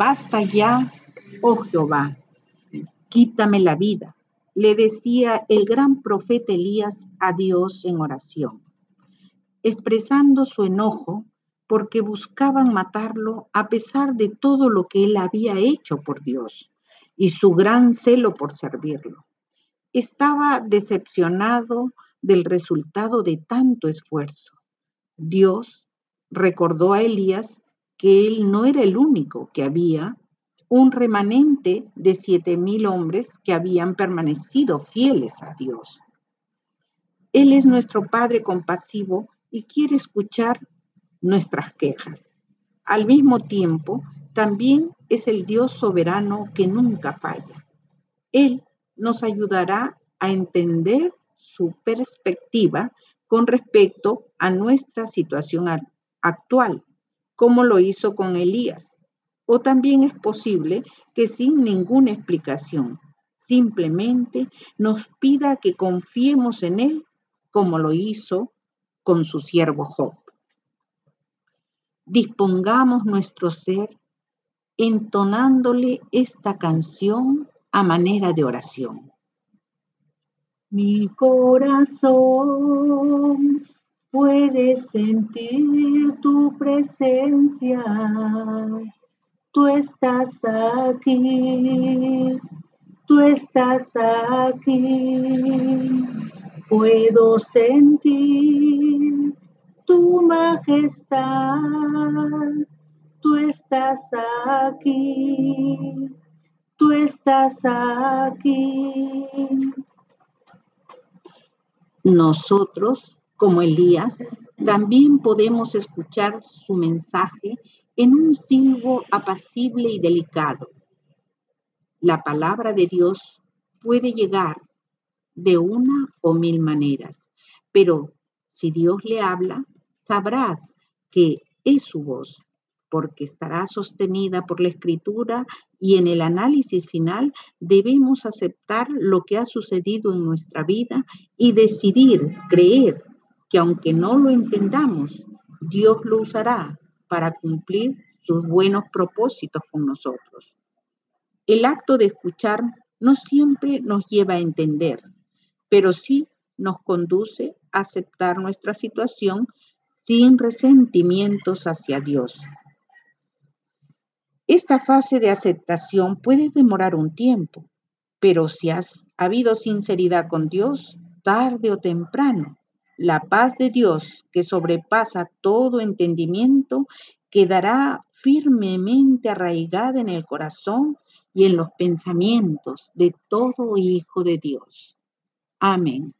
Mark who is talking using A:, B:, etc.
A: basta ya, oh Jehová, quítame la vida, le decía el gran profeta Elías a Dios en oración, expresando su enojo porque buscaban matarlo a pesar de todo lo que él había hecho por Dios y su gran celo por servirlo. Estaba decepcionado del resultado de tanto esfuerzo. Dios recordó a Elías que él no era el único, que había un remanente de siete mil hombres que habían permanecido fieles a Dios. Él es nuestro Padre compasivo y quiere escuchar nuestras quejas. Al mismo tiempo, también es el Dios soberano que nunca falla. Él nos ayudará a entender su perspectiva con respecto a nuestra situación actual, como lo hizo con Elías. O también es posible que sin ninguna explicación, simplemente nos pida que confiemos en Él como lo hizo con su siervo Job. Dispongamos nuestro ser entonándole esta canción a manera de oración. Mi corazón puede sentir tu presencia. Tú estás aquí, tú estás aquí. Puedo sentir tu majestad. Tú estás aquí, tú estás aquí. Nosotros, como Elías, también podemos escuchar su mensaje en un silbo apacible y delicado. La palabra de Dios puede llegar de una o mil maneras, pero si Dios le habla, sabrás que es su voz, porque estará sostenida por la escritura y en el análisis final debemos aceptar lo que ha sucedido en nuestra vida y decidir, creer que aunque no lo entendamos, Dios lo usará para cumplir sus buenos propósitos con nosotros. El acto de escuchar no siempre nos lleva a entender, pero sí nos conduce a aceptar nuestra situación sin resentimientos hacia Dios. Esta fase de aceptación puede demorar un tiempo, pero si has habido sinceridad con Dios, tarde o temprano, la paz de Dios que sobrepasa todo entendimiento quedará firmemente arraigada en el corazón y en los pensamientos de todo hijo de Dios. Amén.